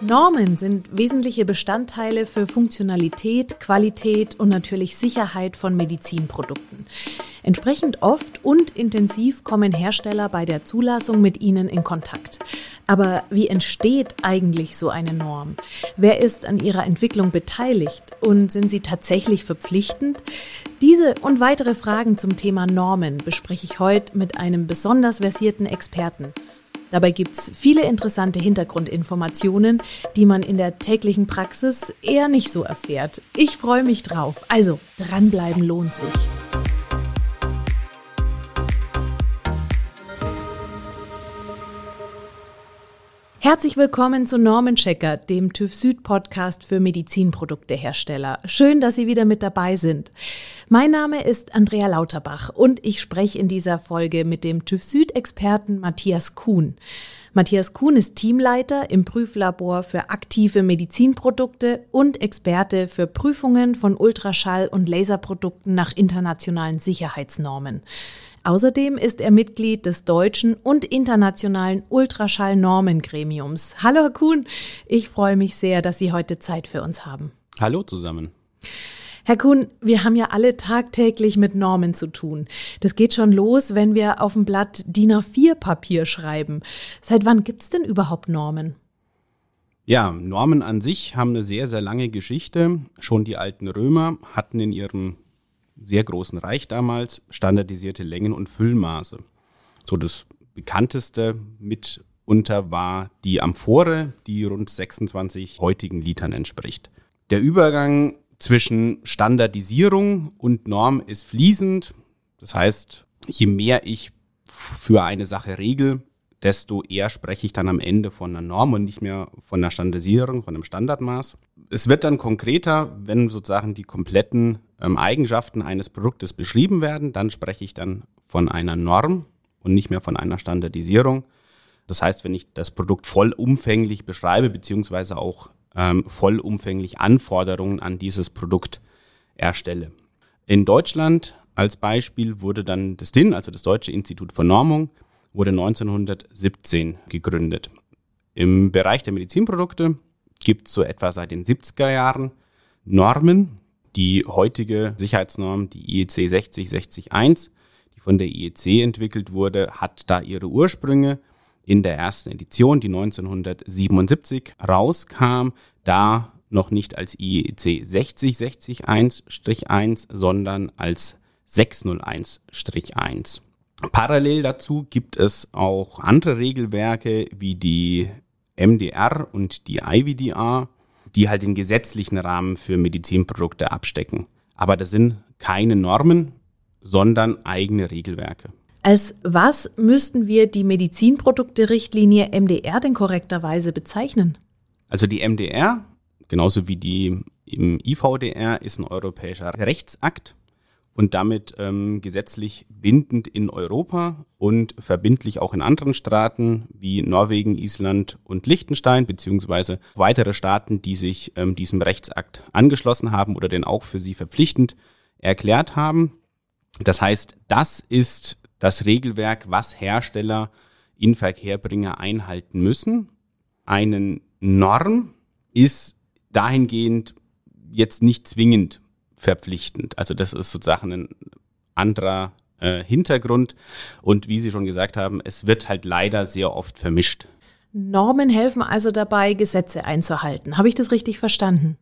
Normen sind wesentliche Bestandteile für Funktionalität, Qualität und natürlich Sicherheit von Medizinprodukten. Entsprechend oft und intensiv kommen Hersteller bei der Zulassung mit ihnen in Kontakt. Aber wie entsteht eigentlich so eine Norm? Wer ist an ihrer Entwicklung beteiligt und sind sie tatsächlich verpflichtend? Diese und weitere Fragen zum Thema Normen bespreche ich heute mit einem besonders versierten Experten. Dabei gibt's viele interessante Hintergrundinformationen, die man in der täglichen Praxis eher nicht so erfährt. Ich freue mich drauf. Also, dranbleiben lohnt sich. Herzlich willkommen zu Normenchecker, dem TÜV Süd Podcast für Medizinproduktehersteller. Schön, dass Sie wieder mit dabei sind. Mein Name ist Andrea Lauterbach und ich spreche in dieser Folge mit dem TÜV Süd Experten Matthias Kuhn. Matthias Kuhn ist Teamleiter im Prüflabor für aktive Medizinprodukte und Experte für Prüfungen von Ultraschall- und Laserprodukten nach internationalen Sicherheitsnormen. Außerdem ist er Mitglied des deutschen und internationalen Ultraschall-Normengremiums. Hallo Herr Kuhn, ich freue mich sehr, dass Sie heute Zeit für uns haben. Hallo zusammen. Herr Kuhn, wir haben ja alle tagtäglich mit Normen zu tun. Das geht schon los, wenn wir auf dem Blatt DIN A4-Papier schreiben. Seit wann gibt es denn überhaupt Normen? Ja, Normen an sich haben eine sehr, sehr lange Geschichte. Schon die alten Römer hatten in ihrem sehr großen Reich damals standardisierte Längen und Füllmaße. So das bekannteste mitunter war die Amphore, die rund 26 heutigen Litern entspricht. Der Übergang zwischen Standardisierung und Norm ist fließend. Das heißt, je mehr ich für eine Sache regel, desto eher spreche ich dann am Ende von einer Norm und nicht mehr von einer Standardisierung, von einem Standardmaß. Es wird dann konkreter, wenn sozusagen die kompletten ähm, Eigenschaften eines Produktes beschrieben werden, dann spreche ich dann von einer Norm und nicht mehr von einer Standardisierung. Das heißt, wenn ich das Produkt vollumfänglich beschreibe, beziehungsweise auch ähm, vollumfänglich Anforderungen an dieses Produkt erstelle. In Deutschland als Beispiel wurde dann das DIN, also das Deutsche Institut für Normung, wurde 1917 gegründet. Im Bereich der Medizinprodukte gibt es so etwa seit den 70er Jahren Normen, die heutige Sicherheitsnorm, die IEC 60601, die von der IEC entwickelt wurde, hat da ihre Ursprünge in der ersten Edition, die 1977 rauskam, da noch nicht als IEC 60601-1, sondern als 601-1. Parallel dazu gibt es auch andere Regelwerke wie die MDR und die IVDR, die halt den gesetzlichen Rahmen für Medizinprodukte abstecken. Aber das sind keine Normen, sondern eigene Regelwerke. Als was müssten wir die Medizinprodukte-Richtlinie MDR denn korrekterweise bezeichnen? Also die MDR, genauso wie die im IVDR, ist ein europäischer Rechtsakt und damit ähm, gesetzlich bindend in Europa und verbindlich auch in anderen Staaten wie Norwegen, Island und Liechtenstein, beziehungsweise weitere Staaten, die sich ähm, diesem Rechtsakt angeschlossen haben oder den auch für sie verpflichtend erklärt haben. Das heißt, das ist das Regelwerk, was Hersteller in Verkehrbringer einhalten müssen. Eine Norm ist dahingehend jetzt nicht zwingend verpflichtend. Also das ist sozusagen ein anderer äh, Hintergrund. Und wie Sie schon gesagt haben, es wird halt leider sehr oft vermischt. Normen helfen also dabei, Gesetze einzuhalten. Habe ich das richtig verstanden?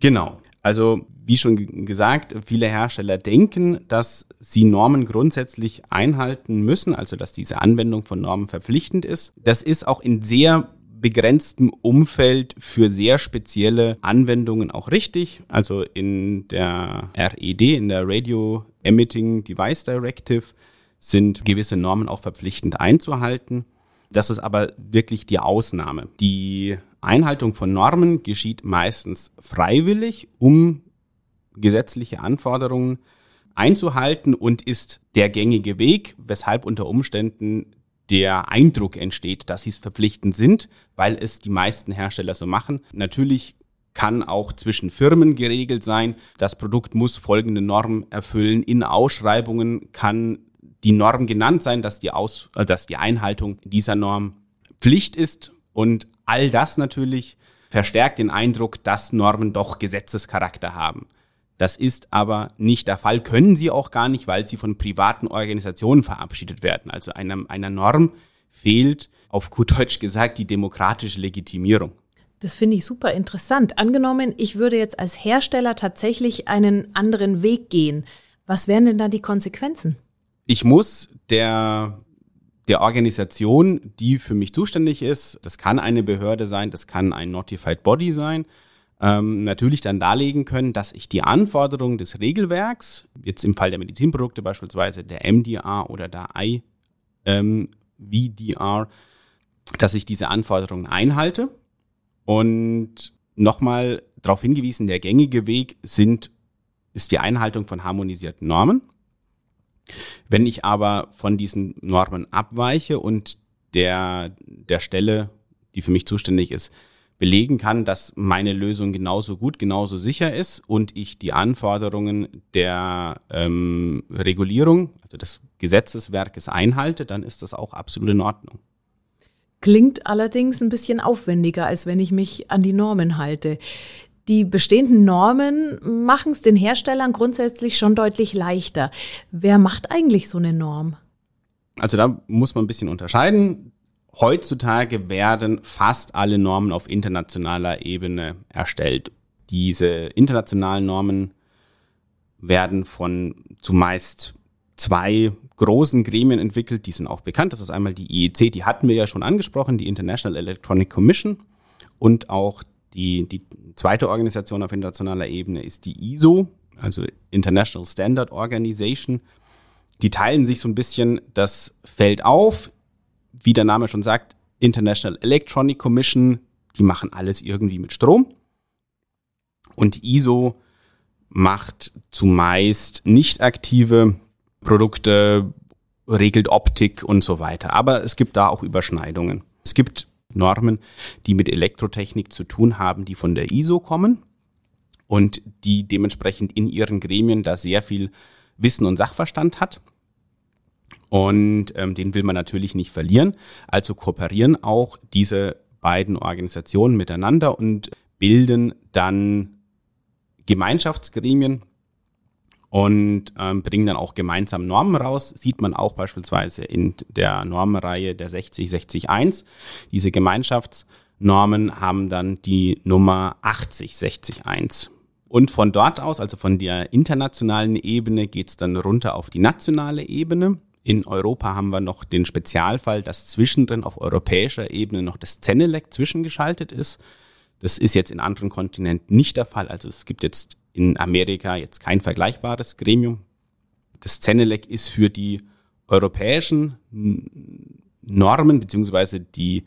Genau. Also wie schon gesagt, viele Hersteller denken, dass sie Normen grundsätzlich einhalten müssen, also dass diese Anwendung von Normen verpflichtend ist. Das ist auch in sehr begrenztem Umfeld für sehr spezielle Anwendungen auch richtig. Also in der RED, in der Radio Emitting Device Directive, sind gewisse Normen auch verpflichtend einzuhalten. Das ist aber wirklich die Ausnahme. Die Einhaltung von Normen geschieht meistens freiwillig, um gesetzliche Anforderungen einzuhalten und ist der gängige Weg, weshalb unter Umständen der Eindruck entsteht, dass sie es verpflichtend sind, weil es die meisten Hersteller so machen. Natürlich kann auch zwischen Firmen geregelt sein. Das Produkt muss folgende Norm erfüllen. In Ausschreibungen kann die Norm genannt sein, dass die, Aus, äh, dass die Einhaltung dieser Norm Pflicht ist. Und all das natürlich verstärkt den Eindruck, dass Normen doch Gesetzescharakter haben. Das ist aber nicht der Fall, können sie auch gar nicht, weil sie von privaten Organisationen verabschiedet werden. Also einer, einer Norm fehlt, auf gut Deutsch gesagt, die demokratische Legitimierung. Das finde ich super interessant. Angenommen, ich würde jetzt als Hersteller tatsächlich einen anderen Weg gehen. Was wären denn da die Konsequenzen? Ich muss der, der Organisation, die für mich zuständig ist, das kann eine Behörde sein, das kann ein Notified Body sein, ähm, natürlich dann darlegen können, dass ich die Anforderungen des Regelwerks, jetzt im Fall der Medizinprodukte beispielsweise der MDR oder der IVDR, dass ich diese Anforderungen einhalte. Und nochmal darauf hingewiesen, der gängige Weg sind, ist die Einhaltung von harmonisierten Normen. Wenn ich aber von diesen Normen abweiche und der, der Stelle, die für mich zuständig ist, belegen kann, dass meine Lösung genauso gut, genauso sicher ist und ich die Anforderungen der ähm, Regulierung, also des Gesetzeswerkes einhalte, dann ist das auch absolut in Ordnung. Klingt allerdings ein bisschen aufwendiger, als wenn ich mich an die Normen halte. Die bestehenden Normen machen es den Herstellern grundsätzlich schon deutlich leichter. Wer macht eigentlich so eine Norm? Also da muss man ein bisschen unterscheiden. Heutzutage werden fast alle Normen auf internationaler Ebene erstellt. Diese internationalen Normen werden von zumeist zwei großen Gremien entwickelt, die sind auch bekannt. Das ist einmal die IEC, die hatten wir ja schon angesprochen, die International Electronic Commission und auch die, die zweite Organisation auf internationaler Ebene ist die ISO, also International Standard Organization. Die teilen sich so ein bisschen das Feld auf wie der Name schon sagt, International Electronic Commission, die machen alles irgendwie mit Strom. Und ISO macht zumeist nicht aktive Produkte, regelt Optik und so weiter. Aber es gibt da auch Überschneidungen. Es gibt Normen, die mit Elektrotechnik zu tun haben, die von der ISO kommen und die dementsprechend in ihren Gremien da sehr viel Wissen und Sachverstand hat. Und ähm, den will man natürlich nicht verlieren. Also kooperieren auch diese beiden Organisationen miteinander und bilden dann Gemeinschaftsgremien und ähm, bringen dann auch gemeinsam Normen raus. Sieht man auch beispielsweise in der Normenreihe der 60601. Diese Gemeinschaftsnormen haben dann die Nummer 80601. Und von dort aus, also von der internationalen Ebene, geht's dann runter auf die nationale Ebene. In Europa haben wir noch den Spezialfall, dass zwischendrin auf europäischer Ebene noch das Zenelec zwischengeschaltet ist. Das ist jetzt in anderen Kontinenten nicht der Fall. Also es gibt jetzt in Amerika jetzt kein vergleichbares Gremium. Das Zenelec ist für die europäischen Normen beziehungsweise die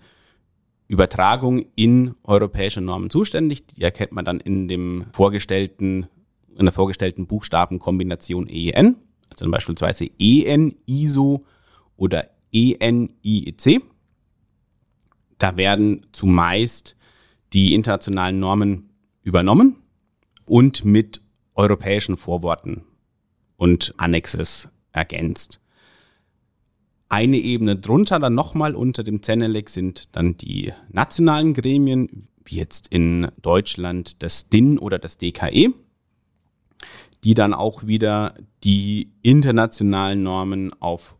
Übertragung in europäische Normen zuständig. Die erkennt man dann in dem vorgestellten, in der vorgestellten Buchstabenkombination EN also beispielsweise EN, ISO oder ENIEC. Da werden zumeist die internationalen Normen übernommen und mit europäischen Vorworten und Annexes ergänzt. Eine Ebene drunter, dann nochmal unter dem Zenelec sind dann die nationalen Gremien, wie jetzt in Deutschland das DIN oder das DKE die dann auch wieder die internationalen Normen auf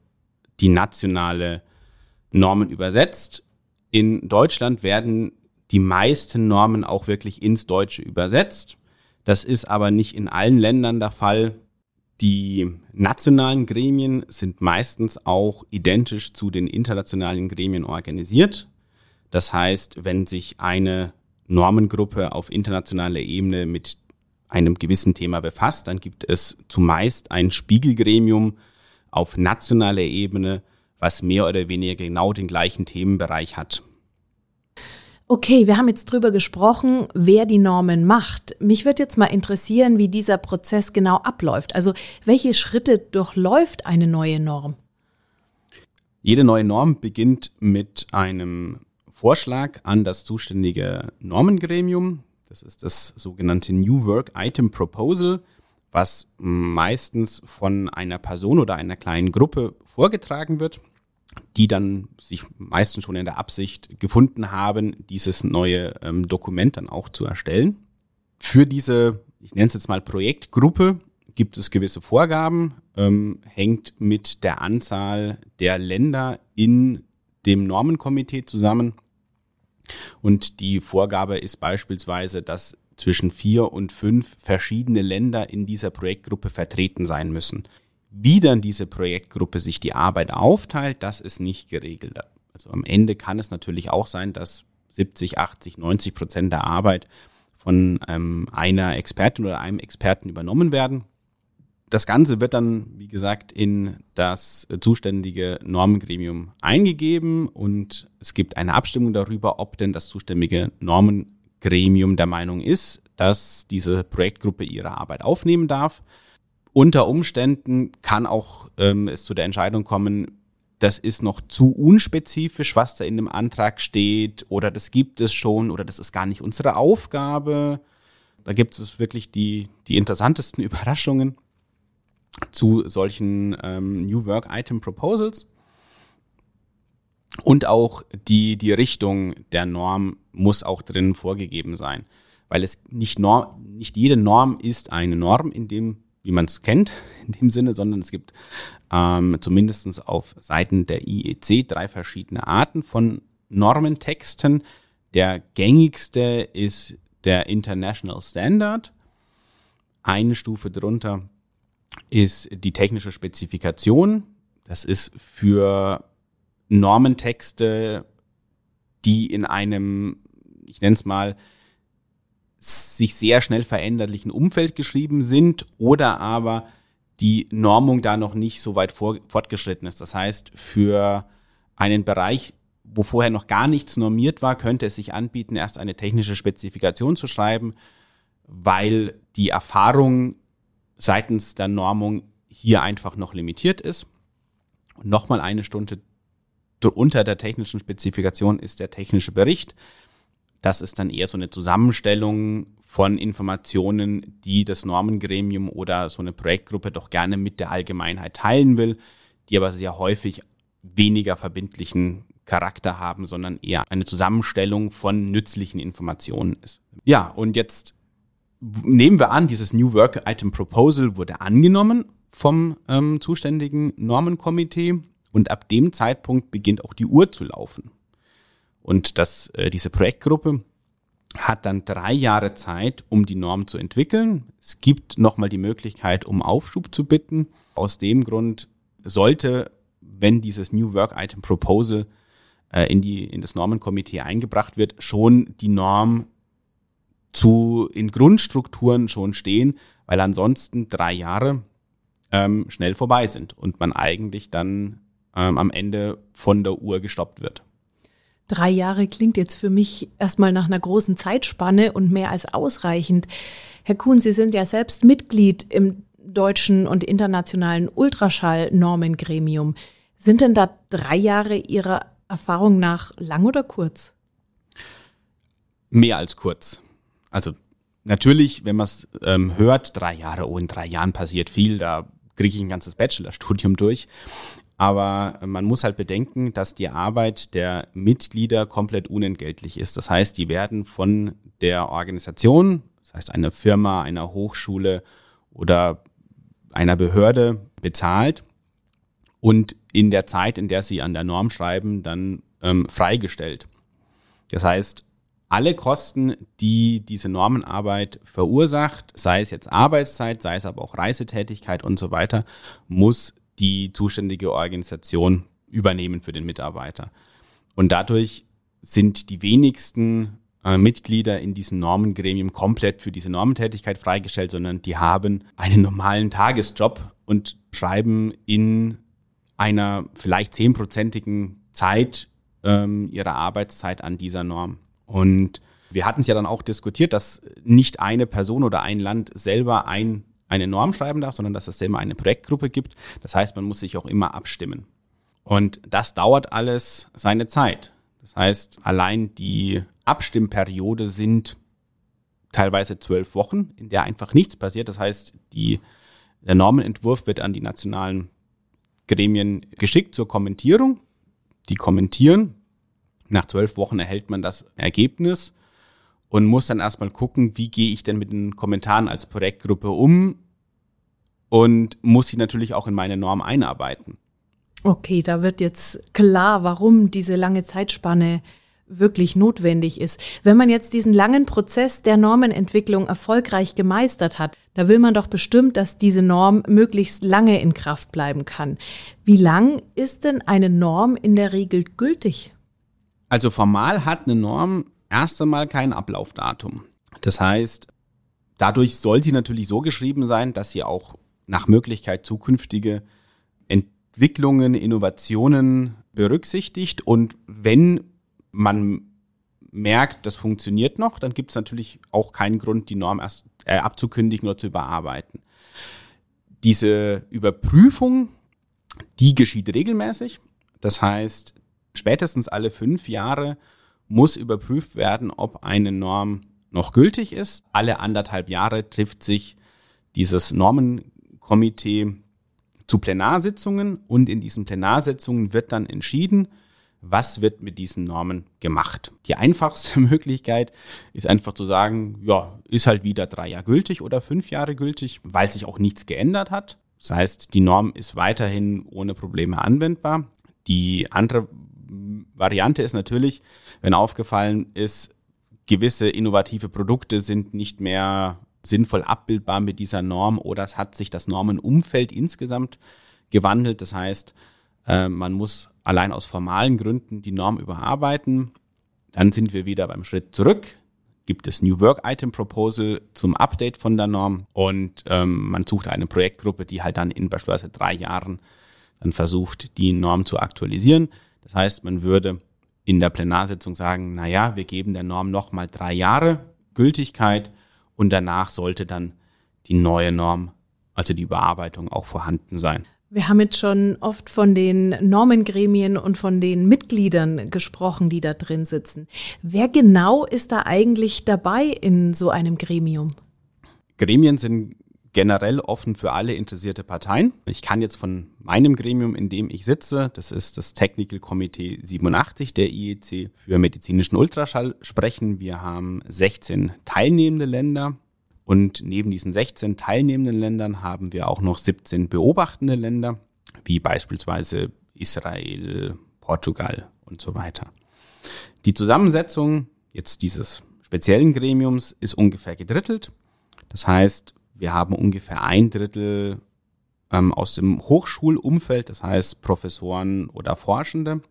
die nationale Normen übersetzt. In Deutschland werden die meisten Normen auch wirklich ins Deutsche übersetzt. Das ist aber nicht in allen Ländern der Fall. Die nationalen Gremien sind meistens auch identisch zu den internationalen Gremien organisiert. Das heißt, wenn sich eine Normengruppe auf internationaler Ebene mit einem gewissen Thema befasst, dann gibt es zumeist ein Spiegelgremium auf nationaler Ebene, was mehr oder weniger genau den gleichen Themenbereich hat. Okay, wir haben jetzt drüber gesprochen, wer die Normen macht. Mich würde jetzt mal interessieren, wie dieser Prozess genau abläuft. Also welche Schritte durchläuft eine neue Norm? Jede neue Norm beginnt mit einem Vorschlag an das zuständige Normengremium. Das ist das sogenannte New Work Item Proposal, was meistens von einer Person oder einer kleinen Gruppe vorgetragen wird. die dann sich meistens schon in der Absicht gefunden haben, dieses neue ähm, Dokument dann auch zu erstellen. Für diese, ich nenne es jetzt mal Projektgruppe, gibt es gewisse Vorgaben, ähm, hängt mit der Anzahl der Länder in dem Normenkomitee zusammen. Und die Vorgabe ist beispielsweise, dass zwischen vier und fünf verschiedene Länder in dieser Projektgruppe vertreten sein müssen. Wie dann diese Projektgruppe sich die Arbeit aufteilt, das ist nicht geregelt. Also am Ende kann es natürlich auch sein, dass 70, 80, 90 Prozent der Arbeit von ähm, einer Expertin oder einem Experten übernommen werden. Das Ganze wird dann, wie gesagt, in das zuständige Normengremium eingegeben und es gibt eine Abstimmung darüber, ob denn das zuständige Normengremium der Meinung ist, dass diese Projektgruppe ihre Arbeit aufnehmen darf. Unter Umständen kann auch ähm, es zu der Entscheidung kommen, das ist noch zu unspezifisch, was da in dem Antrag steht, oder das gibt es schon, oder das ist gar nicht unsere Aufgabe. Da gibt es wirklich die, die interessantesten Überraschungen zu solchen ähm, New Work Item Proposals. Und auch die, die Richtung der Norm muss auch drin vorgegeben sein. Weil es nicht, Norm, nicht jede Norm ist eine Norm in dem, wie man es kennt, in dem Sinne, sondern es gibt ähm, zumindest auf Seiten der IEC drei verschiedene Arten von Normentexten. Der gängigste ist der International Standard. Eine Stufe drunter ist die technische Spezifikation. Das ist für Normentexte, die in einem, ich nenne es mal, sich sehr schnell veränderlichen Umfeld geschrieben sind oder aber die Normung da noch nicht so weit vor, fortgeschritten ist. Das heißt, für einen Bereich, wo vorher noch gar nichts normiert war, könnte es sich anbieten, erst eine technische Spezifikation zu schreiben, weil die Erfahrung seitens der Normung hier einfach noch limitiert ist. Und nochmal eine Stunde unter der technischen Spezifikation ist der technische Bericht. Das ist dann eher so eine Zusammenstellung von Informationen, die das Normengremium oder so eine Projektgruppe doch gerne mit der Allgemeinheit teilen will, die aber sehr häufig weniger verbindlichen Charakter haben, sondern eher eine Zusammenstellung von nützlichen Informationen ist. Ja, und jetzt nehmen wir an, dieses New Work Item Proposal wurde angenommen vom ähm, zuständigen Normenkomitee und ab dem Zeitpunkt beginnt auch die Uhr zu laufen. Und das, äh, diese Projektgruppe hat dann drei Jahre Zeit, um die Norm zu entwickeln. Es gibt nochmal die Möglichkeit, um Aufschub zu bitten. Aus dem Grund sollte, wenn dieses New Work Item Proposal äh, in, die, in das Normenkomitee eingebracht wird, schon die Norm zu, in Grundstrukturen schon stehen, weil ansonsten drei Jahre ähm, schnell vorbei sind und man eigentlich dann ähm, am Ende von der Uhr gestoppt wird. Drei Jahre klingt jetzt für mich erstmal nach einer großen Zeitspanne und mehr als ausreichend. Herr Kuhn, Sie sind ja selbst Mitglied im deutschen und internationalen Ultraschall-Normengremium. Sind denn da drei Jahre Ihrer Erfahrung nach lang oder kurz? Mehr als kurz. Also natürlich, wenn man es ähm, hört, drei Jahre, oh, in drei Jahren passiert viel, da kriege ich ein ganzes Bachelorstudium durch. Aber man muss halt bedenken, dass die Arbeit der Mitglieder komplett unentgeltlich ist. Das heißt, die werden von der Organisation, das heißt einer Firma, einer Hochschule oder einer Behörde bezahlt und in der Zeit, in der sie an der Norm schreiben, dann ähm, freigestellt. Das heißt, alle Kosten, die diese Normenarbeit verursacht, sei es jetzt Arbeitszeit, sei es aber auch Reisetätigkeit und so weiter, muss die zuständige Organisation übernehmen für den Mitarbeiter. Und dadurch sind die wenigsten äh, Mitglieder in diesem Normengremium komplett für diese Normentätigkeit freigestellt, sondern die haben einen normalen Tagesjob und schreiben in einer vielleicht zehnprozentigen Zeit ähm, ihrer Arbeitszeit an dieser Norm. Und wir hatten es ja dann auch diskutiert, dass nicht eine Person oder ein Land selber ein, eine Norm schreiben darf, sondern dass es immer eine Projektgruppe gibt. Das heißt, man muss sich auch immer abstimmen. Und das dauert alles seine Zeit. Das heißt, allein die Abstimmperiode sind teilweise zwölf Wochen, in der einfach nichts passiert. Das heißt, die, der Normenentwurf wird an die nationalen Gremien geschickt zur Kommentierung. die kommentieren. Nach zwölf Wochen erhält man das Ergebnis und muss dann erstmal gucken, wie gehe ich denn mit den Kommentaren als Projektgruppe um und muss sie natürlich auch in meine Norm einarbeiten. Okay, da wird jetzt klar, warum diese lange Zeitspanne wirklich notwendig ist. Wenn man jetzt diesen langen Prozess der Normenentwicklung erfolgreich gemeistert hat, da will man doch bestimmt, dass diese Norm möglichst lange in Kraft bleiben kann. Wie lang ist denn eine Norm in der Regel gültig? Also formal hat eine Norm erst einmal kein Ablaufdatum. Das heißt, dadurch soll sie natürlich so geschrieben sein, dass sie auch nach Möglichkeit zukünftige Entwicklungen, Innovationen berücksichtigt. Und wenn man merkt, das funktioniert noch, dann gibt es natürlich auch keinen Grund, die Norm erst äh, abzukündigen oder zu überarbeiten. Diese Überprüfung, die geschieht regelmäßig. Das heißt, spätestens alle fünf Jahre muss überprüft werden, ob eine Norm noch gültig ist. Alle anderthalb Jahre trifft sich dieses Normenkomitee zu Plenarsitzungen und in diesen Plenarsitzungen wird dann entschieden, was wird mit diesen Normen gemacht. Die einfachste Möglichkeit ist einfach zu sagen, ja, ist halt wieder drei Jahre gültig oder fünf Jahre gültig, weil sich auch nichts geändert hat. Das heißt, die Norm ist weiterhin ohne Probleme anwendbar. Die andere Variante ist natürlich, wenn aufgefallen ist, gewisse innovative Produkte sind nicht mehr sinnvoll abbildbar mit dieser Norm oder es hat sich das Normenumfeld insgesamt gewandelt. Das heißt, äh, man muss allein aus formalen Gründen die Norm überarbeiten. Dann sind wir wieder beim Schritt zurück. Gibt es New Work Item Proposal zum Update von der Norm und ähm, man sucht eine Projektgruppe, die halt dann in beispielsweise drei Jahren dann versucht, die Norm zu aktualisieren. Das heißt, man würde in der Plenarsitzung sagen, na ja, wir geben der Norm nochmal drei Jahre Gültigkeit und danach sollte dann die neue Norm, also die Überarbeitung auch vorhanden sein. Wir haben jetzt schon oft von den Normengremien und von den Mitgliedern gesprochen, die da drin sitzen. Wer genau ist da eigentlich dabei in so einem Gremium? Gremien sind generell offen für alle interessierte Parteien. Ich kann jetzt von meinem Gremium, in dem ich sitze, das ist das Technical Committee 87 der IEC für medizinischen Ultraschall sprechen. Wir haben 16 teilnehmende Länder und neben diesen 16 teilnehmenden Ländern haben wir auch noch 17 beobachtende Länder, wie beispielsweise Israel, Portugal und so weiter. Die Zusammensetzung jetzt dieses speziellen Gremiums ist ungefähr gedrittelt. Das heißt, wir haben ungefähr ein Drittel ähm, aus dem Hochschulumfeld, das heißt Professoren oder Forschende.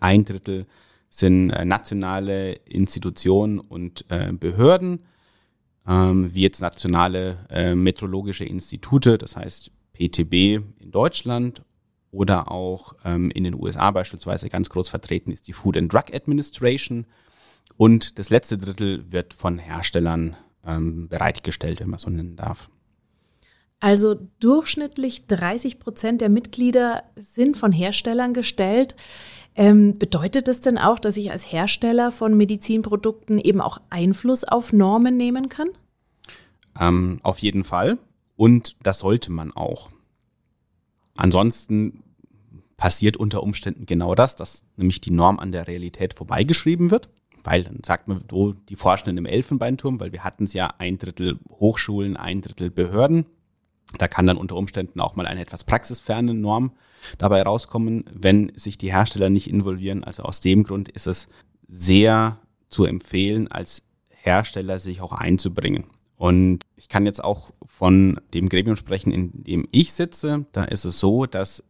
Ein Drittel sind äh, nationale Institutionen und äh, Behörden, ähm, wie jetzt nationale äh, meteorologische Institute, das heißt PTB in Deutschland oder auch ähm, in den USA beispielsweise ganz groß vertreten ist die Food and Drug Administration. Und das letzte Drittel wird von Herstellern ähm, bereitgestellt, wenn man so nennen darf. Also durchschnittlich 30 Prozent der Mitglieder sind von Herstellern gestellt. Ähm, bedeutet das denn auch, dass ich als Hersteller von Medizinprodukten eben auch Einfluss auf Normen nehmen kann? Ähm, auf jeden Fall. Und das sollte man auch. Ansonsten passiert unter Umständen genau das, dass nämlich die Norm an der Realität vorbeigeschrieben wird weil dann sagt man so, die Forschenden im Elfenbeinturm, weil wir hatten es ja ein Drittel Hochschulen, ein Drittel Behörden. Da kann dann unter Umständen auch mal eine etwas praxisferne Norm dabei rauskommen, wenn sich die Hersteller nicht involvieren. Also aus dem Grund ist es sehr zu empfehlen, als Hersteller sich auch einzubringen. Und ich kann jetzt auch von dem Gremium sprechen, in dem ich sitze. Da ist es so, dass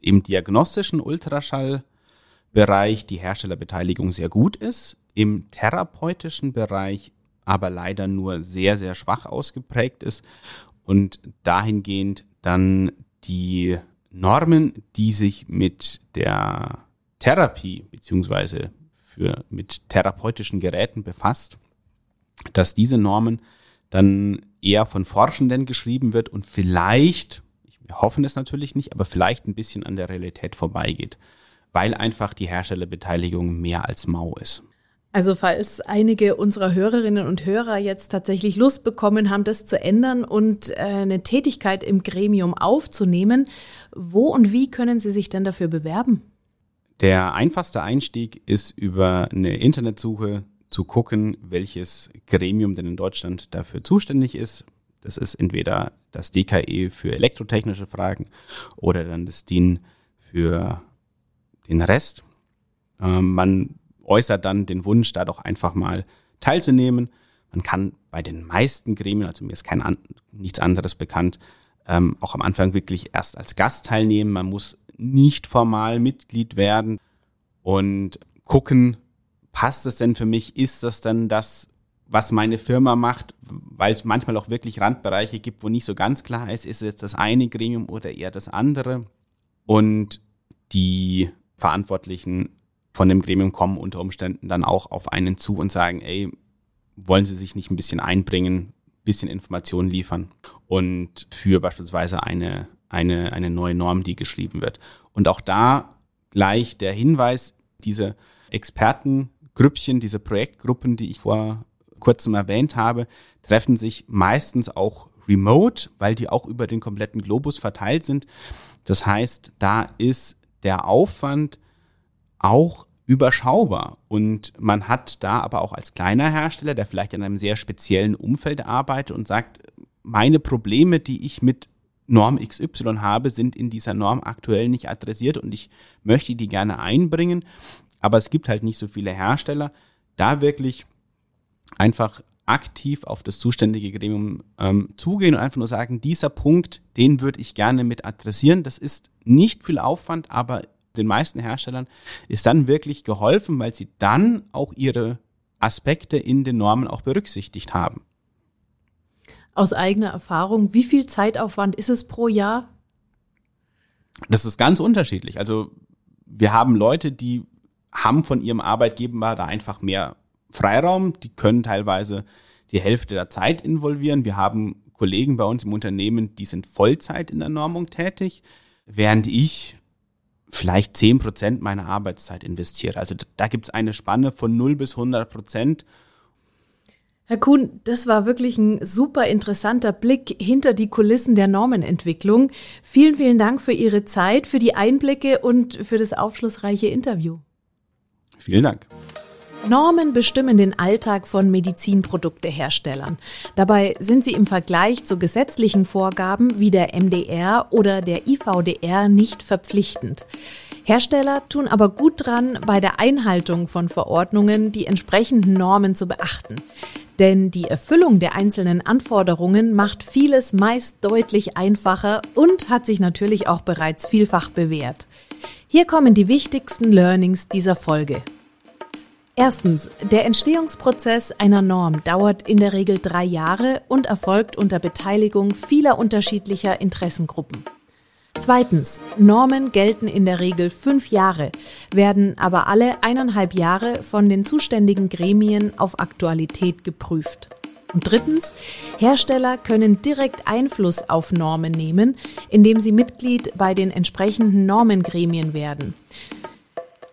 im diagnostischen Ultraschallbereich die Herstellerbeteiligung sehr gut ist im therapeutischen Bereich aber leider nur sehr, sehr schwach ausgeprägt ist und dahingehend dann die Normen, die sich mit der Therapie beziehungsweise für, mit therapeutischen Geräten befasst, dass diese Normen dann eher von Forschenden geschrieben wird und vielleicht, wir hoffen es natürlich nicht, aber vielleicht ein bisschen an der Realität vorbeigeht, weil einfach die Herstellerbeteiligung mehr als mau ist. Also falls einige unserer Hörerinnen und Hörer jetzt tatsächlich Lust bekommen haben, das zu ändern und äh, eine Tätigkeit im Gremium aufzunehmen, wo und wie können sie sich denn dafür bewerben? Der einfachste Einstieg ist über eine Internetsuche zu gucken, welches Gremium denn in Deutschland dafür zuständig ist. Das ist entweder das DKE für elektrotechnische Fragen oder dann das DIN für den Rest. Ähm, man äußert dann den Wunsch, da doch einfach mal teilzunehmen. Man kann bei den meisten Gremien, also mir ist kein an, nichts anderes bekannt, ähm, auch am Anfang wirklich erst als Gast teilnehmen. Man muss nicht formal Mitglied werden und gucken, passt es denn für mich? Ist das denn das, was meine Firma macht? Weil es manchmal auch wirklich Randbereiche gibt, wo nicht so ganz klar ist, ist es das eine Gremium oder eher das andere. Und die Verantwortlichen von dem Gremium kommen unter Umständen dann auch auf einen zu und sagen, ey, wollen Sie sich nicht ein bisschen einbringen, bisschen Informationen liefern und für beispielsweise eine, eine, eine neue Norm, die geschrieben wird. Und auch da gleich der Hinweis, diese Expertengrüppchen, diese Projektgruppen, die ich vor kurzem erwähnt habe, treffen sich meistens auch remote, weil die auch über den kompletten Globus verteilt sind. Das heißt, da ist der Aufwand auch überschaubar. Und man hat da aber auch als kleiner Hersteller, der vielleicht in einem sehr speziellen Umfeld arbeitet und sagt, meine Probleme, die ich mit Norm XY habe, sind in dieser Norm aktuell nicht adressiert und ich möchte die gerne einbringen. Aber es gibt halt nicht so viele Hersteller. Da wirklich einfach aktiv auf das zuständige Gremium ähm, zugehen und einfach nur sagen, dieser Punkt, den würde ich gerne mit adressieren. Das ist nicht viel Aufwand, aber den meisten Herstellern ist dann wirklich geholfen, weil sie dann auch ihre Aspekte in den Normen auch berücksichtigt haben. Aus eigener Erfahrung, wie viel Zeitaufwand ist es pro Jahr? Das ist ganz unterschiedlich. Also wir haben Leute, die haben von ihrem Arbeitgeber da einfach mehr Freiraum. Die können teilweise die Hälfte der Zeit involvieren. Wir haben Kollegen bei uns im Unternehmen, die sind Vollzeit in der Normung tätig, während ich vielleicht zehn Prozent meiner Arbeitszeit investiere. Also da gibt es eine Spanne von 0 bis 100 Prozent. Herr Kuhn, das war wirklich ein super interessanter Blick hinter die Kulissen der Normenentwicklung. Vielen, vielen Dank für Ihre Zeit, für die Einblicke und für das aufschlussreiche Interview. Vielen Dank. Normen bestimmen den Alltag von Medizinprodukteherstellern. Dabei sind sie im Vergleich zu gesetzlichen Vorgaben wie der MDR oder der IVDR nicht verpflichtend. Hersteller tun aber gut dran, bei der Einhaltung von Verordnungen die entsprechenden Normen zu beachten. Denn die Erfüllung der einzelnen Anforderungen macht vieles meist deutlich einfacher und hat sich natürlich auch bereits vielfach bewährt. Hier kommen die wichtigsten Learnings dieser Folge. Erstens, der Entstehungsprozess einer Norm dauert in der Regel drei Jahre und erfolgt unter Beteiligung vieler unterschiedlicher Interessengruppen. Zweitens, Normen gelten in der Regel fünf Jahre, werden aber alle eineinhalb Jahre von den zuständigen Gremien auf Aktualität geprüft. Und drittens, Hersteller können direkt Einfluss auf Normen nehmen, indem sie Mitglied bei den entsprechenden Normengremien werden.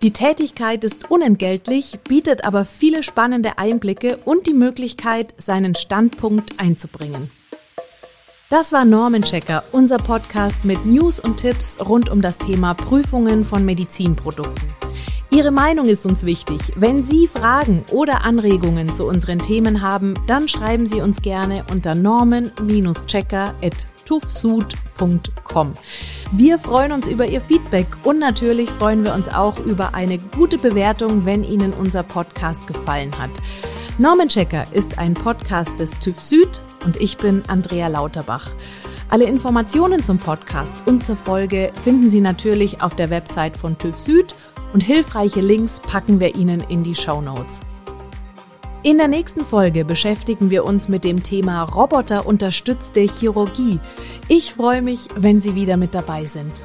Die Tätigkeit ist unentgeltlich, bietet aber viele spannende Einblicke und die Möglichkeit, seinen Standpunkt einzubringen. Das war Normenchecker, unser Podcast mit News und Tipps rund um das Thema Prüfungen von Medizinprodukten. Ihre Meinung ist uns wichtig. Wenn Sie Fragen oder Anregungen zu unseren Themen haben, dann schreiben Sie uns gerne unter normen-checker.tufsud.com. Wir freuen uns über Ihr Feedback und natürlich freuen wir uns auch über eine gute Bewertung, wenn Ihnen unser Podcast gefallen hat. Normenchecker ist ein Podcast des TÜV Süd und ich bin Andrea Lauterbach. Alle Informationen zum Podcast und zur Folge finden Sie natürlich auf der Website von TÜV Süd und hilfreiche Links packen wir Ihnen in die Show Notes. In der nächsten Folge beschäftigen wir uns mit dem Thema roboterunterstützte Chirurgie. Ich freue mich, wenn Sie wieder mit dabei sind.